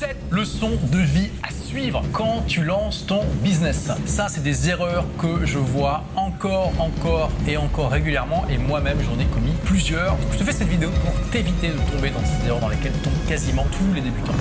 7 leçons de vie à suivre quand tu lances ton business. Ça, c'est des erreurs que je vois encore, encore et encore régulièrement et moi-même j'en ai commis plusieurs. Je te fais cette vidéo pour t'éviter de tomber dans ces erreurs dans lesquelles tombent quasiment tous les débutants.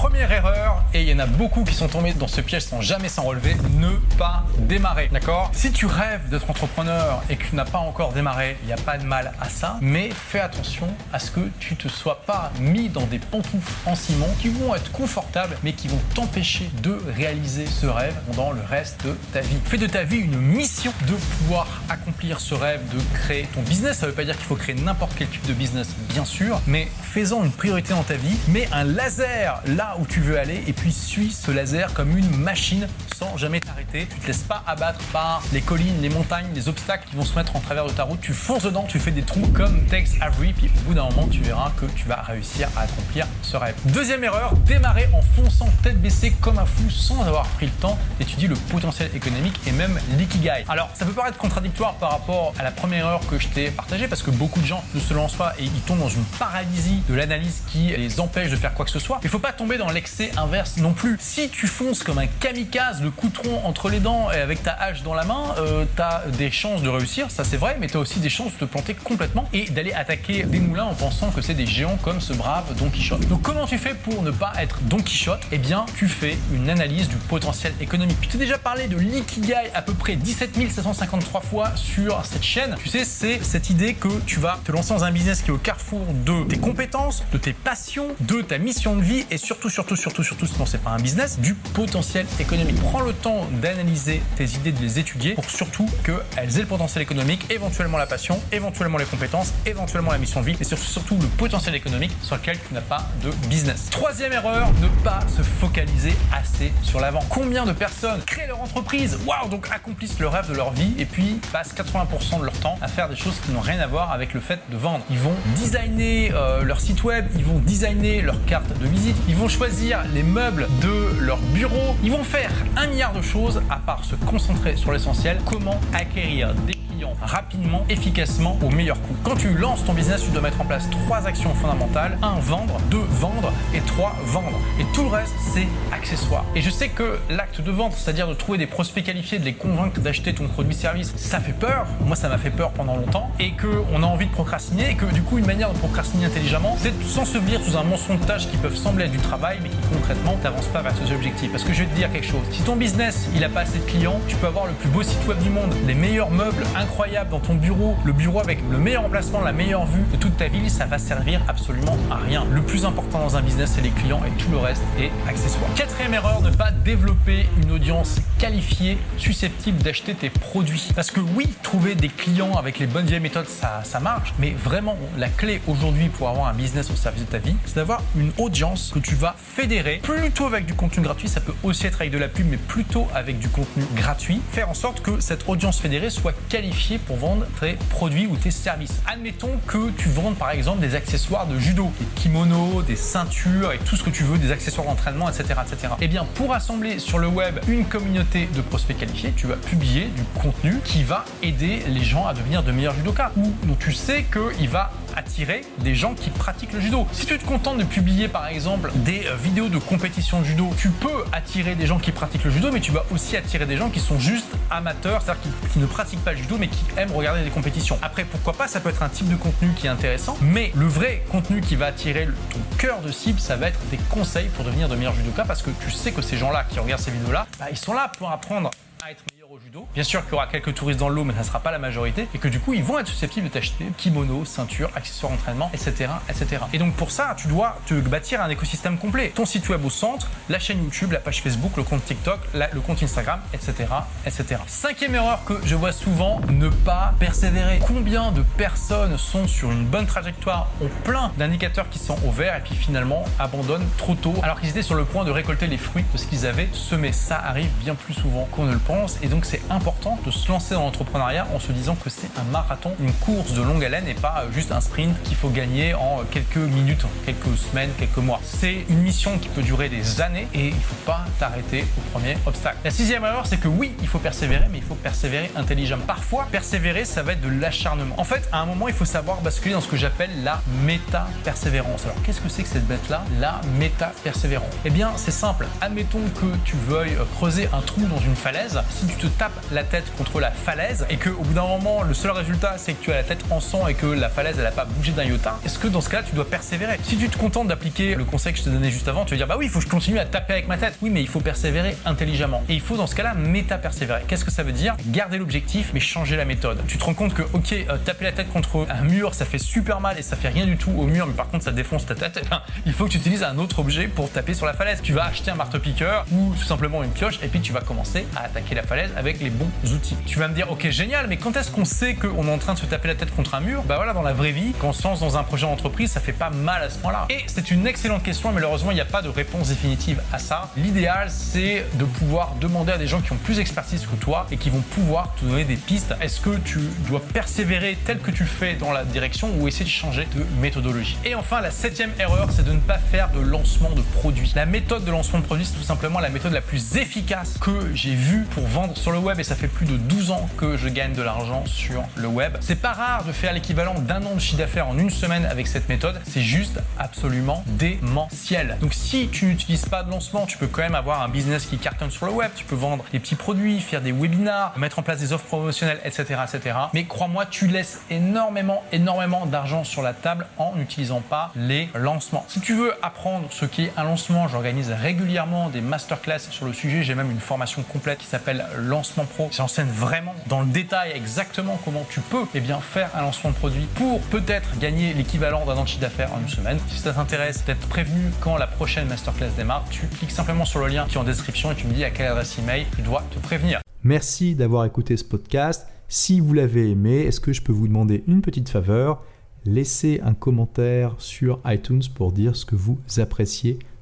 Première erreur, et il y en a beaucoup qui sont tombés dans ce piège sans jamais s'en relever, ne pas démarrer. D'accord? Si tu rêves d'être entrepreneur et que tu n'as pas encore démarré, il n'y a pas de mal à ça, mais fais attention à ce que tu te sois pas mis dans des pantoufles en ciment qui vont être confortables mais qui vont t'empêcher de réaliser ce rêve pendant le reste de ta vie. Fais de ta vie une mission de pouvoir accomplir ce rêve, de créer ton business. Ça ne veut pas dire qu'il faut créer n'importe quel type de business, bien sûr, mais fais-en une priorité dans ta vie. Mets un laser là où tu veux aller et puis suis ce laser comme une machine sans jamais t'arrêter. Tu te laisses pas abattre par les collines, les montagnes, les obstacles qui vont se mettre en travers de ta route. Tu fonces dedans, tu fais des trous comme Tex Avery, puis au bout d'un moment, tu verras que tu vas réussir à accomplir ce rêve. Deuxième erreur, démarrer en fonçant tête baissée comme un fou sans avoir pris le temps d'étudier le potentiel économique et même l'ikigai. Alors, ça peut paraître contradictoire par rapport à la première erreur que je t'ai partagée parce que beaucoup de gens ne se lancent pas et ils tombent dans une paralysie de l'analyse qui les empêche de faire quoi que ce soit. Il faut pas tomber dans l'excès inverse non plus. Si tu fonces comme un kamikaze, le coutron entre les dents et avec ta hache dans la main, euh, tu as des chances de réussir, ça c'est vrai, mais tu as aussi des chances de te planter complètement et d'aller attaquer des moulins en pensant que c'est des géants comme ce brave Don Quichotte. Donc comment tu fais pour ne pas être Don Quichotte? Eh bien, tu fais une analyse du potentiel économique. Je t'ai déjà parlé de l'ikigai à peu près 17 753 fois sur cette chaîne. Tu sais, c'est cette idée que tu vas te lancer dans un business qui est au carrefour de tes compétences, de tes passions, de ta mission de vie et surtout, surtout, surtout, surtout, sinon c'est pas un business, du potentiel économique. Prends le temps d'analyser tes idées, de les étudier pour surtout qu'elles aient le potentiel économique, éventuellement la passion, éventuellement les compétences, éventuellement la mission de vie et surtout, surtout le potentiel économique sur lequel tu n'as pas de business. Troisième erreur, ne pas se focaliser assez sur l'avant. Combien de personnes créent leur entreprise, waouh, donc accomplissent le rêve de leur vie et puis passent 80% de leur temps à faire des choses qui n'ont rien à voir avec le fait de vendre. Ils vont designer euh, leur site web, ils vont designer leur carte de visite, ils vont choisir les meubles de leur bureau, ils vont faire un milliard de choses à part se concentrer sur l'essentiel, comment acquérir des rapidement, efficacement, au meilleur coût. Quand tu lances ton business, tu dois mettre en place trois actions fondamentales. Un, vendre. Deux, vendre. Et trois, vendre. Et tout le reste, c'est accessoire. Et je sais que l'acte de vente, c'est-à-dire de trouver des prospects qualifiés, de les convaincre d'acheter ton produit-service, ça fait peur. Moi, ça m'a fait peur pendant longtemps. Et qu'on a envie de procrastiner. Et que du coup, une manière de procrastiner intelligemment, c'est de s'ensevelir sous un mensonge de tâches qui peuvent sembler être du travail, mais qui concrètement t'avancent pas vers tes objectifs. Parce que je vais te dire quelque chose. Si ton business, il a pas assez de clients, tu peux avoir le plus beau site web du monde, les meilleurs meubles, incroyable dans ton bureau, le bureau avec le meilleur emplacement, la meilleure vue de toute ta ville, ça va servir absolument à rien. Le plus important dans un business, c'est les clients et tout le reste est accessoire. Quatrième erreur, ne pas développer une audience qualifiée, susceptible d'acheter tes produits. Parce que oui, trouver des clients avec les bonnes vieilles méthodes, ça, ça marche, mais vraiment, la clé aujourd'hui pour avoir un business au service de ta vie, c'est d'avoir une audience que tu vas fédérer plutôt avec du contenu gratuit. Ça peut aussi être avec de la pub, mais plutôt avec du contenu gratuit. Faire en sorte que cette audience fédérée soit qualifiée pour vendre tes produits ou tes services. Admettons que tu vendes par exemple des accessoires de judo, des kimonos, des ceintures et tout ce que tu veux, des accessoires d'entraînement, etc., etc. Eh bien, pour assembler sur le web une communauté de prospects qualifiés, tu vas publier du contenu qui va aider les gens à devenir de meilleurs judokas ou dont tu sais qu'il va attirer des gens qui pratiquent le judo. Si tu te contentes de publier par exemple des euh, vidéos de compétition de judo, tu peux attirer des gens qui pratiquent le judo, mais tu vas aussi attirer des gens qui sont juste amateurs, c'est-à-dire qui, ne pratiquent pas le judo, mais qui aiment regarder des compétitions. Après, pourquoi pas, ça peut être un type de contenu qui est intéressant, mais le vrai contenu qui va attirer ton cœur de cible, ça va être des conseils pour devenir de meilleurs judokas, parce que tu sais que ces gens-là qui regardent ces vidéos-là, bah, ils sont là pour apprendre à être judo. Bien sûr qu'il y aura quelques touristes dans l'eau, mais ça ne sera pas la majorité. Et que du coup, ils vont être susceptibles de t'acheter kimono, ceinture, accessoires d'entraînement, etc., etc. Et donc pour ça, tu dois te bâtir un écosystème complet. Ton site web au centre, la chaîne YouTube, la page Facebook, le compte TikTok, le compte Instagram, etc., etc. Cinquième erreur que je vois souvent, ne pas persévérer. Combien de personnes sont sur une bonne trajectoire, ont plein d'indicateurs qui sont au vert et puis finalement abandonnent trop tôt alors qu'ils étaient sur le point de récolter les fruits de ce qu'ils avaient semé. Ça arrive bien plus souvent qu'on ne le pense et donc donc c'est important de se lancer dans l'entrepreneuriat en se disant que c'est un marathon, une course de longue haleine et pas juste un sprint qu'il faut gagner en quelques minutes, quelques semaines, quelques mois. C'est une mission qui peut durer des années et il ne faut pas t'arrêter au premier obstacle. La sixième erreur, c'est que oui, il faut persévérer, mais il faut persévérer intelligemment. Parfois, persévérer, ça va être de l'acharnement. En fait, à un moment, il faut savoir basculer dans ce que j'appelle la méta-persévérance. Alors, qu'est-ce que c'est que cette bête-là? La méta-persévérance. Eh bien, c'est simple. Admettons que tu veuilles creuser un trou dans une falaise. Si tu te tapes la tête contre la falaise et qu'au bout d'un moment, le seul résultat, c'est que tu as la tête en sang et que la falaise, elle n'a pas bougé d'un iota, est-ce que dans ce cas-là, tu dois persévérer? Si tu te contentes d'appliquer le conseil que je te donnais juste avant, tu vas dire, bah oui, il faut que je continue à taper avec ma tête. Oui, mais il faut persévérer intelligemment. Et il faut dans ce cas-là méta-persévérer. Qu'est-ce que ça veut dire? Garder l'objectif, mais changer la méthode. Tu te rends compte que, ok, euh, taper la tête contre un mur, ça fait super mal et ça fait rien du tout au mur, mais par contre, ça défonce ta tête. il faut que tu utilises un autre objet pour taper sur la falaise. Tu vas acheter un marteau-piqueur ou tout simplement une pioche et puis tu vas commencer à attaquer la falaise avec les bons outils. Tu vas me dire, ok, génial, mais quand est-ce qu'on sait qu'on est en train de se taper la tête contre un mur? Bah voilà, dans la vraie vie, quand on se lance dans un projet d'entreprise, ça fait pas mal à ce point-là. Et c'est une excellente question, malheureusement, il n'y a pas de réponse définitive à ça. L'idéal, c'est de pouvoir demander à des gens qui ont plus d'expertise que toi et qui vont pouvoir te donner des pistes. Est-ce que tu dois persévérer tel que tu fais dans la direction ou essayer de changer de méthodologie? Et enfin, la septième erreur, c'est de ne pas faire de lancement de produits. La méthode de lancement de produits, c'est tout simplement la méthode la plus efficace que j'ai vue pour vendre sur le web et ça fait plus de 12 ans que je gagne de l'argent sur le web. C'est pas rare de faire l'équivalent d'un an de chiffre d'affaires en une semaine avec cette méthode. C'est juste absolument démentiel. Donc si tu n'utilises pas de lancement, tu peux quand même avoir un business qui cartonne sur le web. Tu peux vendre des petits produits, faire des webinars, mettre en place des offres promotionnelles, etc., etc. Mais crois-moi, tu laisses énormément, énormément d'argent sur la table en n'utilisant pas les lancements. Si tu veux apprendre ce qui est un lancement, j'organise régulièrement des masterclass sur le sujet. J'ai même une formation complète qui s'appelle Lancement Pro. J'enseigne vraiment dans le détail exactement comment tu peux eh bien, faire un lancement de produit pour peut-être gagner l'équivalent d'un chiffre d'affaires en une semaine. Si ça t'intéresse d'être prévenu quand la prochaine masterclass démarre, tu cliques simplement sur le lien qui est en description et tu me dis à quelle adresse email tu dois te prévenir. Merci d'avoir écouté ce podcast. Si vous l'avez aimé, est-ce que je peux vous demander une petite faveur? Laissez un commentaire sur iTunes pour dire ce que vous appréciez